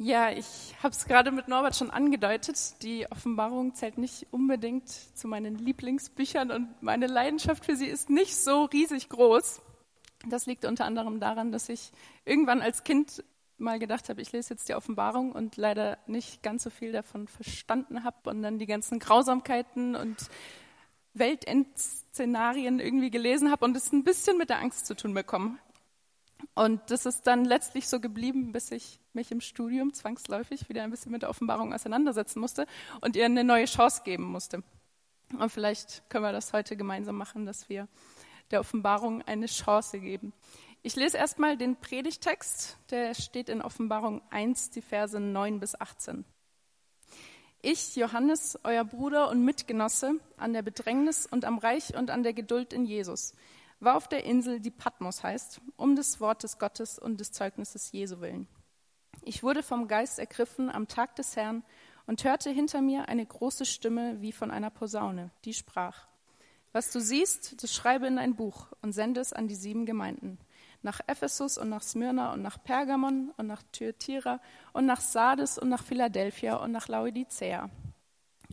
Ja, ich habe es gerade mit Norbert schon angedeutet. Die Offenbarung zählt nicht unbedingt zu meinen Lieblingsbüchern und meine Leidenschaft für sie ist nicht so riesig groß. Das liegt unter anderem daran, dass ich irgendwann als Kind mal gedacht habe, ich lese jetzt die Offenbarung und leider nicht ganz so viel davon verstanden habe und dann die ganzen Grausamkeiten und Weltendszenarien irgendwie gelesen habe und es ein bisschen mit der Angst zu tun bekommen. Und das ist dann letztlich so geblieben, bis ich mich im Studium zwangsläufig wieder ein bisschen mit der Offenbarung auseinandersetzen musste und ihr eine neue Chance geben musste. Und vielleicht können wir das heute gemeinsam machen, dass wir der Offenbarung eine Chance geben. Ich lese erstmal den Predigtext, der steht in Offenbarung 1, die Verse 9 bis 18. Ich, Johannes, euer Bruder und Mitgenosse an der Bedrängnis und am Reich und an der Geduld in Jesus, war auf der Insel, die Patmos heißt, um des Wortes Gottes und des Zeugnisses Jesu willen. Ich wurde vom Geist ergriffen am Tag des Herrn und hörte hinter mir eine große Stimme wie von einer Posaune, die sprach: Was du siehst, das schreibe in ein Buch und sende es an die sieben Gemeinden nach Ephesus und nach Smyrna und nach Pergamon und nach Thyatira und nach Sardes und nach Philadelphia und nach Laodicea.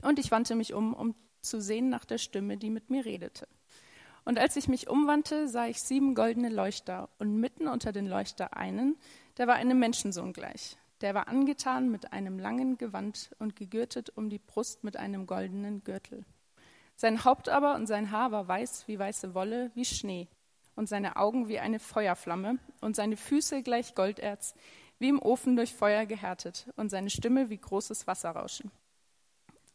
Und ich wandte mich um, um zu sehen nach der Stimme, die mit mir redete. Und als ich mich umwandte, sah ich sieben goldene Leuchter und mitten unter den Leuchter einen, der war einem Menschensohn gleich. Der war angetan mit einem langen Gewand und gegürtet um die Brust mit einem goldenen Gürtel. Sein Haupt aber und sein Haar war weiß wie weiße Wolle, wie Schnee, und seine Augen wie eine Feuerflamme und seine Füße gleich Golderz, wie im Ofen durch Feuer gehärtet und seine Stimme wie großes Wasserrauschen.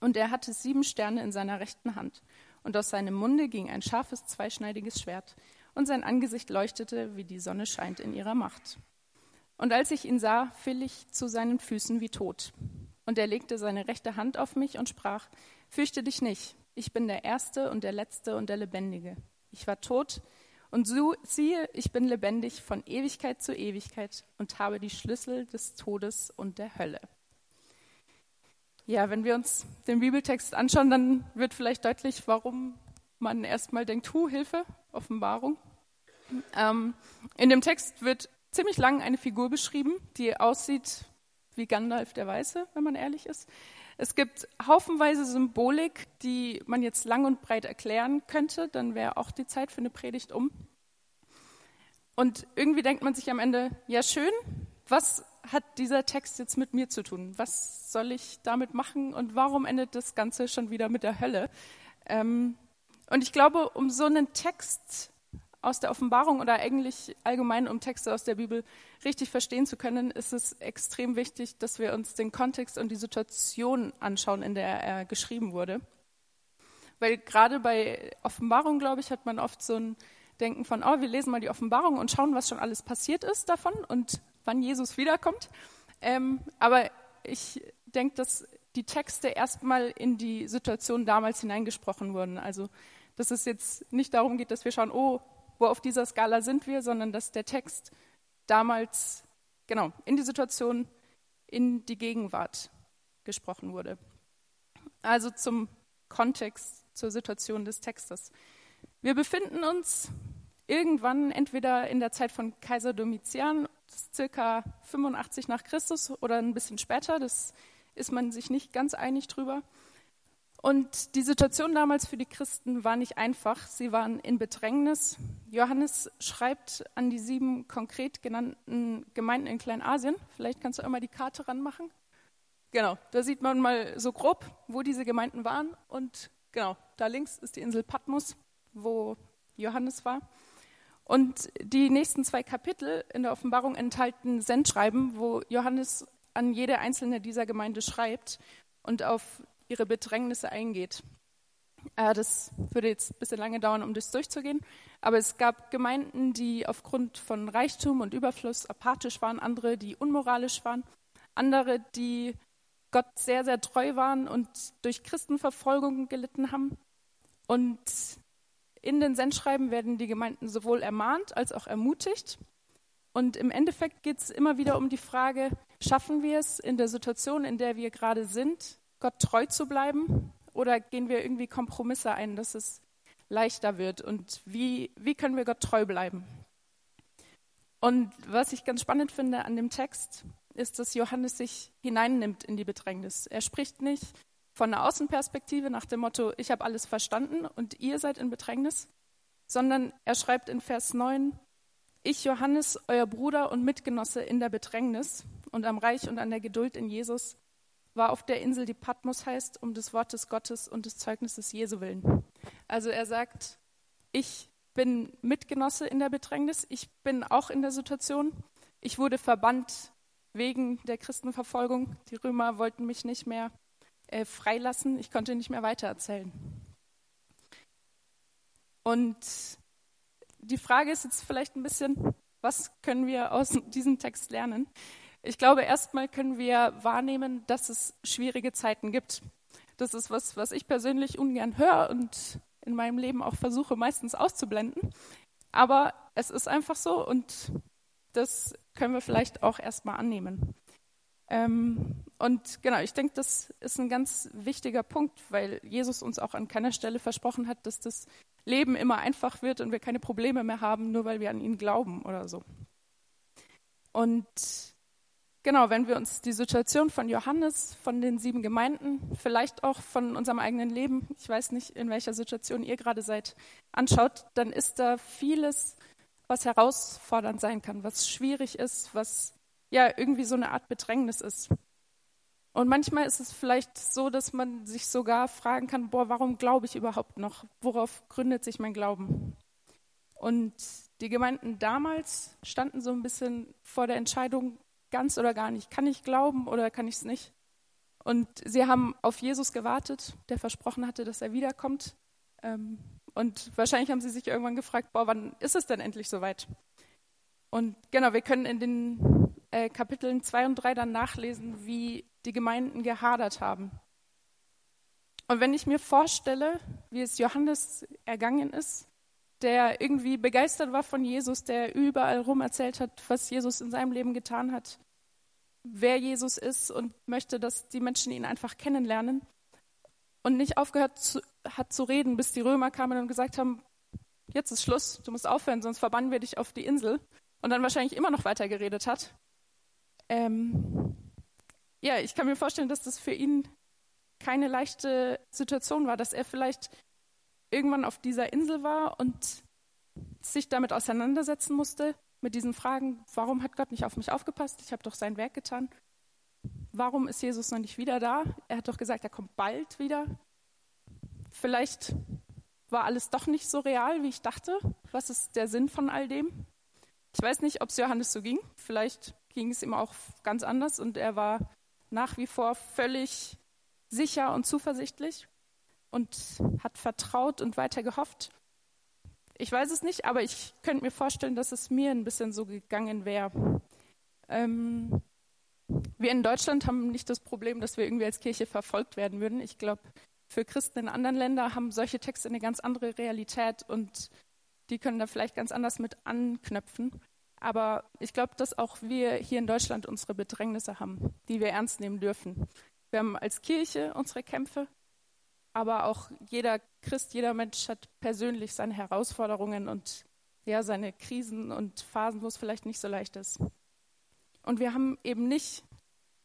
Und er hatte sieben Sterne in seiner rechten Hand und aus seinem Munde ging ein scharfes, zweischneidiges Schwert und sein Angesicht leuchtete, wie die Sonne scheint in ihrer Macht. Und als ich ihn sah, fiel ich zu seinen Füßen wie tot. Und er legte seine rechte Hand auf mich und sprach, Fürchte dich nicht, ich bin der Erste und der Letzte und der Lebendige. Ich war tot, und so, siehe, ich bin lebendig von Ewigkeit zu Ewigkeit und habe die Schlüssel des Todes und der Hölle. Ja, wenn wir uns den Bibeltext anschauen, dann wird vielleicht deutlich, warum man erstmal denkt, Hu, Hilfe, Offenbarung. Ähm, in dem Text wird ziemlich lang eine Figur beschrieben, die aussieht wie Gandalf der Weiße, wenn man ehrlich ist. Es gibt haufenweise Symbolik, die man jetzt lang und breit erklären könnte. Dann wäre auch die Zeit für eine Predigt um. Und irgendwie denkt man sich am Ende, ja schön, was hat dieser Text jetzt mit mir zu tun? Was soll ich damit machen und warum endet das Ganze schon wieder mit der Hölle? Ähm, und ich glaube, um so einen Text aus der Offenbarung oder eigentlich allgemein um Texte aus der Bibel richtig verstehen zu können, ist es extrem wichtig, dass wir uns den Kontext und die Situation anschauen, in der er geschrieben wurde. Weil gerade bei Offenbarung, glaube ich, hat man oft so ein Denken von, oh, wir lesen mal die Offenbarung und schauen, was schon alles passiert ist davon und wann Jesus wiederkommt. Ähm, aber ich denke, dass die Texte erstmal in die Situation damals hineingesprochen wurden. Also, dass es jetzt nicht darum geht, dass wir schauen, oh, wo auf dieser Skala sind wir, sondern dass der Text damals genau in die Situation, in die Gegenwart gesprochen wurde. Also zum Kontext, zur Situation des Textes. Wir befinden uns irgendwann entweder in der Zeit von Kaiser Domitian, circa 85 nach Christus oder ein bisschen später, das ist man sich nicht ganz einig drüber. Und die Situation damals für die Christen war nicht einfach. Sie waren in Bedrängnis. Johannes schreibt an die sieben konkret genannten Gemeinden in Kleinasien. Vielleicht kannst du einmal die Karte ranmachen. Genau, da sieht man mal so grob, wo diese Gemeinden waren. Und genau, da links ist die Insel Patmos, wo Johannes war. Und die nächsten zwei Kapitel in der Offenbarung enthalten Sendschreiben, wo Johannes an jede einzelne dieser Gemeinde schreibt und auf ihre Bedrängnisse eingeht. Äh, das würde jetzt ein bisschen lange dauern, um das durchzugehen. Aber es gab Gemeinden, die aufgrund von Reichtum und Überfluss apathisch waren, andere, die unmoralisch waren, andere, die Gott sehr, sehr treu waren und durch Christenverfolgung gelitten haben. Und in den Sendschreiben werden die Gemeinden sowohl ermahnt als auch ermutigt. Und im Endeffekt geht es immer wieder um die Frage, schaffen wir es in der Situation, in der wir gerade sind, Gott treu zu bleiben? Oder gehen wir irgendwie Kompromisse ein, dass es leichter wird? Und wie, wie können wir Gott treu bleiben? Und was ich ganz spannend finde an dem Text, ist, dass Johannes sich hineinnimmt in die Bedrängnis. Er spricht nicht von einer Außenperspektive nach dem Motto, ich habe alles verstanden und ihr seid in Bedrängnis, sondern er schreibt in Vers 9, ich, Johannes, euer Bruder und Mitgenosse in der Bedrängnis und am Reich und an der Geduld in Jesus, war auf der Insel, die Patmos heißt, um des Wortes Gottes und des Zeugnisses Jesu willen. Also er sagt, ich bin Mitgenosse in der Bedrängnis, ich bin auch in der Situation, ich wurde verbannt wegen der Christenverfolgung, die Römer wollten mich nicht mehr äh, freilassen, ich konnte nicht mehr weitererzählen. Und die Frage ist jetzt vielleicht ein bisschen, was können wir aus diesem Text lernen? Ich glaube, erstmal können wir wahrnehmen, dass es schwierige Zeiten gibt. Das ist was, was ich persönlich ungern höre und in meinem Leben auch versuche meistens auszublenden. Aber es ist einfach so und das können wir vielleicht auch erstmal annehmen. Ähm, und genau, ich denke, das ist ein ganz wichtiger Punkt, weil Jesus uns auch an keiner Stelle versprochen hat, dass das Leben immer einfach wird und wir keine Probleme mehr haben, nur weil wir an ihn glauben oder so. Und genau, wenn wir uns die Situation von Johannes, von den sieben Gemeinden, vielleicht auch von unserem eigenen Leben, ich weiß nicht, in welcher Situation ihr gerade seid, anschaut, dann ist da vieles, was herausfordernd sein kann, was schwierig ist, was ja irgendwie so eine Art Bedrängnis ist. Und manchmal ist es vielleicht so, dass man sich sogar fragen kann, boah, warum glaube ich überhaupt noch? Worauf gründet sich mein Glauben? Und die Gemeinden damals standen so ein bisschen vor der Entscheidung, ganz oder gar nicht. Kann ich glauben oder kann ich es nicht? Und sie haben auf Jesus gewartet, der versprochen hatte, dass er wiederkommt. Ähm, und wahrscheinlich haben sie sich irgendwann gefragt, boah, wann ist es denn endlich soweit? Und genau, wir können in den äh, Kapiteln 2 und 3 dann nachlesen, wie die Gemeinden gehadert haben. Und wenn ich mir vorstelle, wie es Johannes ergangen ist, der irgendwie begeistert war von Jesus, der überall rum erzählt hat, was Jesus in seinem Leben getan hat, wer Jesus ist und möchte, dass die Menschen ihn einfach kennenlernen und nicht aufgehört zu, hat zu reden, bis die Römer kamen und gesagt haben, jetzt ist Schluss, du musst aufhören, sonst verbannen wir dich auf die Insel und dann wahrscheinlich immer noch weiter geredet hat. Ähm, ja, ich kann mir vorstellen, dass das für ihn keine leichte Situation war, dass er vielleicht irgendwann auf dieser Insel war und sich damit auseinandersetzen musste, mit diesen Fragen, warum hat Gott nicht auf mich aufgepasst? Ich habe doch sein Werk getan. Warum ist Jesus noch nicht wieder da? Er hat doch gesagt, er kommt bald wieder. Vielleicht war alles doch nicht so real, wie ich dachte. Was ist der Sinn von all dem? Ich weiß nicht, ob es Johannes so ging. Vielleicht ging es ihm auch ganz anders und er war nach wie vor völlig sicher und zuversichtlich und hat vertraut und weiter gehofft. Ich weiß es nicht, aber ich könnte mir vorstellen, dass es mir ein bisschen so gegangen wäre. Ähm, wir in Deutschland haben nicht das Problem, dass wir irgendwie als Kirche verfolgt werden würden. Ich glaube, für Christen in anderen Ländern haben solche Texte eine ganz andere Realität und die können da vielleicht ganz anders mit anknüpfen. Aber ich glaube, dass auch wir hier in Deutschland unsere Bedrängnisse haben, die wir ernst nehmen dürfen. Wir haben als Kirche unsere Kämpfe, aber auch jeder Christ, jeder Mensch hat persönlich seine Herausforderungen und ja, seine Krisen und Phasen, wo es vielleicht nicht so leicht ist. Und wir haben eben nicht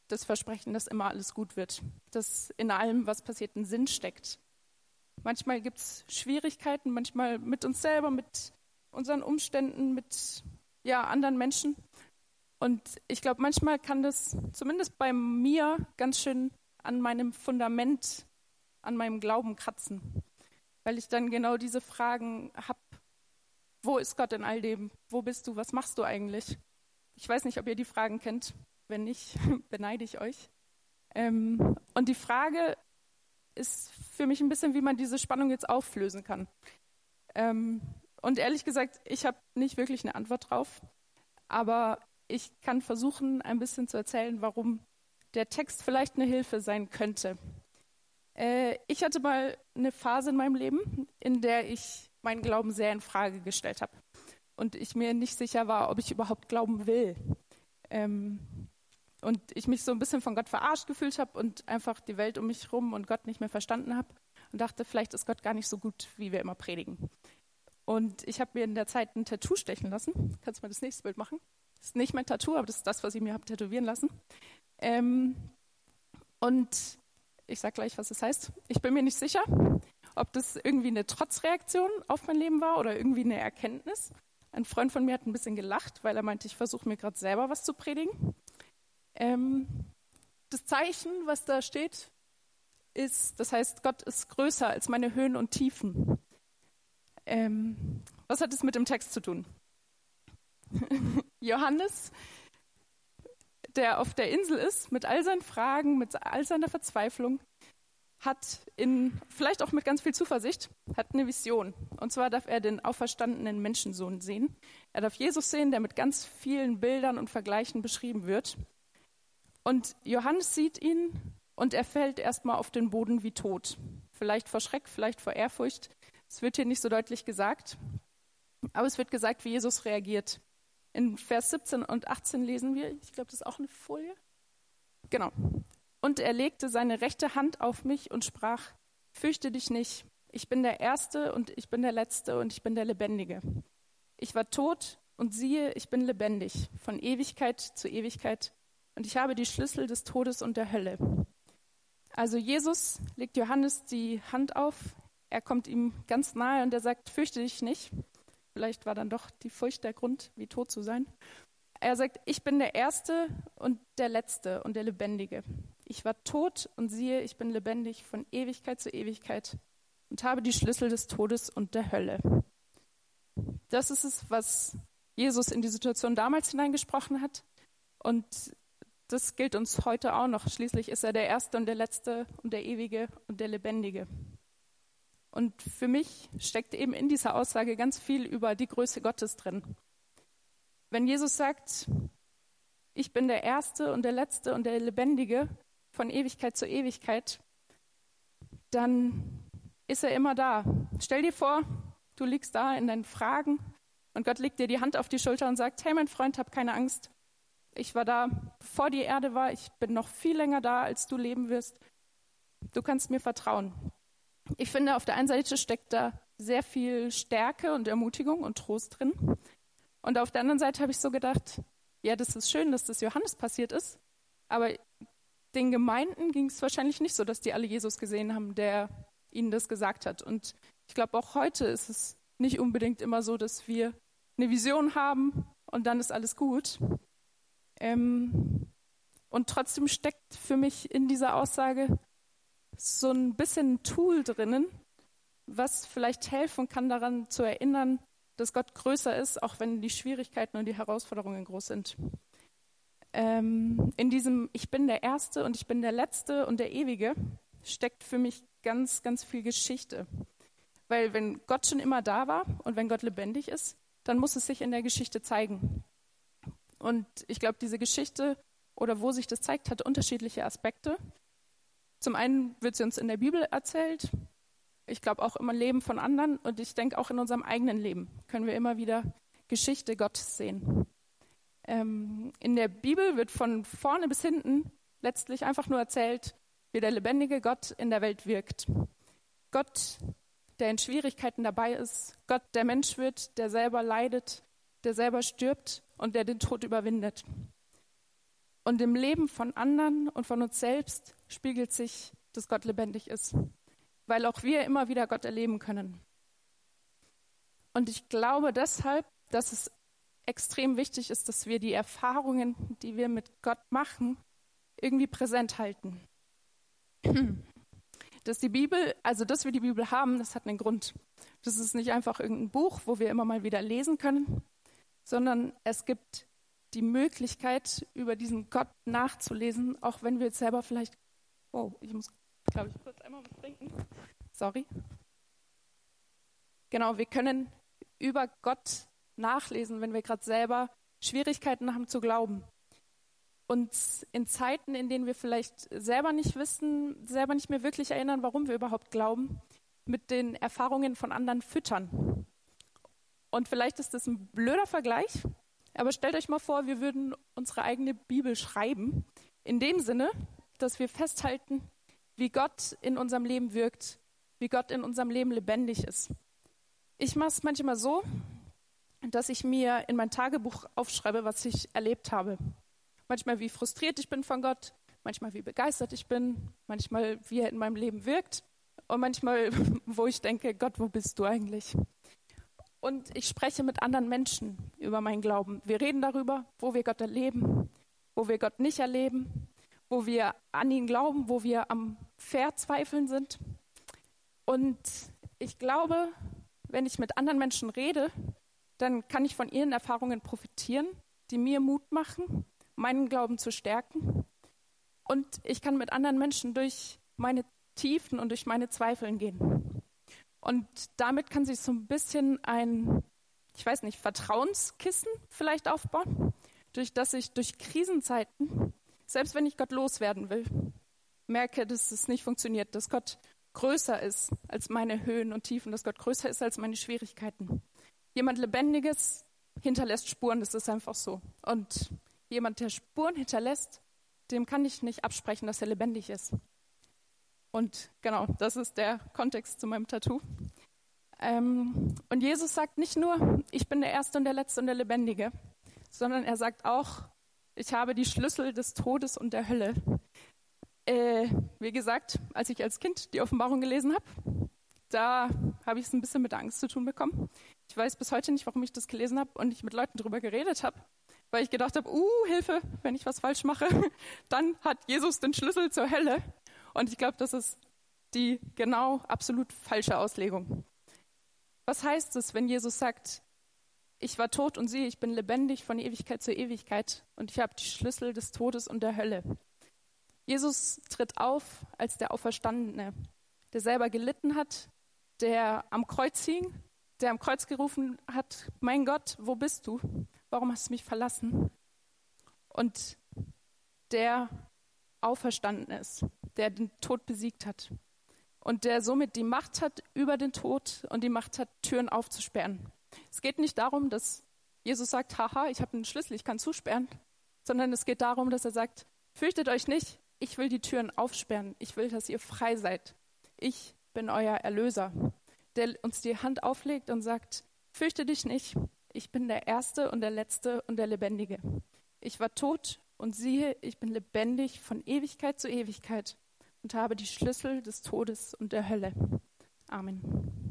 das Versprechen, dass immer alles gut wird, dass in allem, was passiert, ein Sinn steckt. Manchmal gibt es Schwierigkeiten, manchmal mit uns selber, mit unseren Umständen, mit ja, anderen Menschen. Und ich glaube, manchmal kann das zumindest bei mir ganz schön an meinem Fundament, an meinem Glauben kratzen, weil ich dann genau diese Fragen habe. Wo ist Gott in all dem? Wo bist du? Was machst du eigentlich? Ich weiß nicht, ob ihr die Fragen kennt. Wenn nicht, beneide ich euch. Ähm, und die Frage ist für mich ein bisschen, wie man diese Spannung jetzt auflösen kann. Ähm, und ehrlich gesagt, ich habe nicht wirklich eine Antwort drauf, aber ich kann versuchen, ein bisschen zu erzählen, warum der Text vielleicht eine Hilfe sein könnte. Äh, ich hatte mal eine Phase in meinem Leben, in der ich meinen Glauben sehr in Frage gestellt habe und ich mir nicht sicher war, ob ich überhaupt glauben will. Ähm, und ich mich so ein bisschen von Gott verarscht gefühlt habe und einfach die Welt um mich herum und Gott nicht mehr verstanden habe und dachte, vielleicht ist Gott gar nicht so gut, wie wir immer predigen. Und ich habe mir in der Zeit ein Tattoo stechen lassen. Kannst du mal das nächste Bild machen? Das ist nicht mein Tattoo, aber das ist das, was ich mir habe tätowieren lassen. Ähm, und ich sage gleich, was es das heißt. Ich bin mir nicht sicher, ob das irgendwie eine Trotzreaktion auf mein Leben war oder irgendwie eine Erkenntnis. Ein Freund von mir hat ein bisschen gelacht, weil er meinte, ich versuche mir gerade selber was zu predigen. Ähm, das Zeichen, was da steht, ist, das heißt, Gott ist größer als meine Höhen und Tiefen. Ähm, was hat es mit dem Text zu tun? Johannes, der auf der Insel ist, mit all seinen Fragen, mit all seiner Verzweiflung, hat in, vielleicht auch mit ganz viel Zuversicht, hat eine Vision. Und zwar darf er den auferstandenen Menschensohn sehen. Er darf Jesus sehen, der mit ganz vielen Bildern und Vergleichen beschrieben wird. Und Johannes sieht ihn und er fällt erstmal auf den Boden wie tot. Vielleicht vor Schreck, vielleicht vor Ehrfurcht. Es wird hier nicht so deutlich gesagt. Aber es wird gesagt, wie Jesus reagiert. In Vers 17 und 18 lesen wir, ich glaube, das ist auch eine Folie. Genau. Und er legte seine rechte Hand auf mich und sprach, fürchte dich nicht, ich bin der Erste und ich bin der Letzte und ich bin der Lebendige. Ich war tot und siehe, ich bin lebendig, von Ewigkeit zu Ewigkeit, und ich habe die Schlüssel des Todes und der Hölle. Also Jesus legt Johannes die Hand auf, er kommt ihm ganz nahe und er sagt, fürchte dich nicht. Vielleicht war dann doch die Furcht der Grund, wie tot zu sein. Er sagt, ich bin der Erste und der Letzte und der Lebendige. Ich war tot und siehe, ich bin lebendig von Ewigkeit zu Ewigkeit und habe die Schlüssel des Todes und der Hölle. Das ist es, was Jesus in die Situation damals hineingesprochen hat. Und das gilt uns heute auch noch. Schließlich ist er der Erste und der Letzte und der Ewige und der Lebendige. Und für mich steckt eben in dieser Aussage ganz viel über die Größe Gottes drin. Wenn Jesus sagt, ich bin der Erste und der Letzte und der Lebendige von Ewigkeit zu Ewigkeit, dann ist er immer da. Stell dir vor, du liegst da in deinen Fragen und Gott legt dir die Hand auf die Schulter und sagt, hey mein Freund, hab keine Angst. Ich war da, bevor die Erde war. Ich bin noch viel länger da, als du leben wirst. Du kannst mir vertrauen. Ich finde, auf der einen Seite steckt da sehr viel Stärke und Ermutigung und Trost drin. Und auf der anderen Seite habe ich so gedacht, ja, das ist schön, dass das Johannes passiert ist, aber den Gemeinden ging es wahrscheinlich nicht so, dass die alle Jesus gesehen haben, der ihnen das gesagt hat. Und ich glaube, auch heute ist es nicht unbedingt immer so, dass wir eine Vision haben und dann ist alles gut. Ähm, und trotzdem steckt für mich in dieser Aussage so ein bisschen ein Tool drinnen, was vielleicht helfen kann, daran zu erinnern, dass Gott größer ist, auch wenn die Schwierigkeiten und die Herausforderungen groß sind. Ähm, in diesem Ich bin der Erste und ich bin der Letzte und der Ewige steckt für mich ganz, ganz viel Geschichte. Weil wenn Gott schon immer da war und wenn Gott lebendig ist, dann muss es sich in der Geschichte zeigen. Und ich glaube, diese Geschichte oder wo sich das zeigt, hat unterschiedliche Aspekte. Zum einen wird sie uns in der Bibel erzählt. Ich glaube auch im Leben von anderen und ich denke auch in unserem eigenen Leben können wir immer wieder Geschichte Gottes sehen. Ähm, in der Bibel wird von vorne bis hinten letztlich einfach nur erzählt, wie der lebendige Gott in der Welt wirkt. Gott, der in Schwierigkeiten dabei ist, Gott, der Mensch wird, der selber leidet, der selber stirbt und der den Tod überwindet. Und im Leben von anderen und von uns selbst spiegelt sich, dass Gott lebendig ist, weil auch wir immer wieder Gott erleben können. Und ich glaube deshalb, dass es extrem wichtig ist, dass wir die Erfahrungen, die wir mit Gott machen, irgendwie präsent halten. Dass die Bibel, also dass wir die Bibel haben, das hat einen Grund. Das ist nicht einfach irgendein Buch, wo wir immer mal wieder lesen können, sondern es gibt die Möglichkeit, über diesen Gott nachzulesen, auch wenn wir jetzt selber vielleicht. Oh, ich muss, glaube ich, kurz einmal was trinken. Sorry. Genau, wir können über Gott nachlesen, wenn wir gerade selber Schwierigkeiten haben zu glauben. Und in Zeiten, in denen wir vielleicht selber nicht wissen, selber nicht mehr wirklich erinnern, warum wir überhaupt glauben, mit den Erfahrungen von anderen füttern. Und vielleicht ist das ein blöder Vergleich, aber stellt euch mal vor, wir würden unsere eigene Bibel schreiben, in dem Sinne, dass wir festhalten, wie Gott in unserem Leben wirkt, wie Gott in unserem Leben lebendig ist. Ich mache es manchmal so, dass ich mir in mein Tagebuch aufschreibe, was ich erlebt habe. Manchmal, wie frustriert ich bin von Gott, manchmal, wie begeistert ich bin, manchmal, wie er in meinem Leben wirkt und manchmal, wo ich denke, Gott, wo bist du eigentlich? Und ich spreche mit anderen Menschen über meinen Glauben. Wir reden darüber, wo wir Gott erleben, wo wir Gott nicht erleben, wo wir an ihn glauben, wo wir am Verzweifeln sind. Und ich glaube, wenn ich mit anderen Menschen rede, dann kann ich von ihren Erfahrungen profitieren, die mir Mut machen, meinen Glauben zu stärken. Und ich kann mit anderen Menschen durch meine Tiefen und durch meine Zweifeln gehen. Und damit kann sich so ein bisschen ein, ich weiß nicht, Vertrauenskissen vielleicht aufbauen, durch das ich durch Krisenzeiten, selbst wenn ich Gott loswerden will, merke, dass es nicht funktioniert, dass Gott größer ist als meine Höhen und Tiefen, dass Gott größer ist als meine Schwierigkeiten. Jemand Lebendiges hinterlässt Spuren, das ist einfach so. Und jemand, der Spuren hinterlässt, dem kann ich nicht absprechen, dass er lebendig ist. Und genau, das ist der Kontext zu meinem Tattoo. Ähm, und Jesus sagt nicht nur, ich bin der Erste und der Letzte und der Lebendige, sondern er sagt auch, ich habe die Schlüssel des Todes und der Hölle. Äh, wie gesagt, als ich als Kind die Offenbarung gelesen habe, da habe ich es ein bisschen mit Angst zu tun bekommen. Ich weiß bis heute nicht, warum ich das gelesen habe und ich mit Leuten darüber geredet habe, weil ich gedacht habe, uh, Hilfe, wenn ich was falsch mache, dann hat Jesus den Schlüssel zur Hölle. Und ich glaube, das ist die genau absolut falsche Auslegung. Was heißt es, wenn Jesus sagt, ich war tot und siehe, ich bin lebendig von Ewigkeit zu Ewigkeit und ich habe die Schlüssel des Todes und der Hölle. Jesus tritt auf als der Auferstandene, der selber gelitten hat, der am Kreuz hing, der am Kreuz gerufen hat, mein Gott, wo bist du? Warum hast du mich verlassen? Und der auferstanden ist, der den Tod besiegt hat und der somit die Macht hat über den Tod und die Macht hat, Türen aufzusperren. Es geht nicht darum, dass Jesus sagt, haha, ich habe einen Schlüssel, ich kann zusperren, sondern es geht darum, dass er sagt, fürchtet euch nicht, ich will die Türen aufsperren, ich will, dass ihr frei seid. Ich bin euer Erlöser, der uns die Hand auflegt und sagt, fürchte dich nicht, ich bin der Erste und der Letzte und der Lebendige. Ich war tot und siehe, ich bin lebendig von Ewigkeit zu Ewigkeit und habe die Schlüssel des Todes und der Hölle. Amen.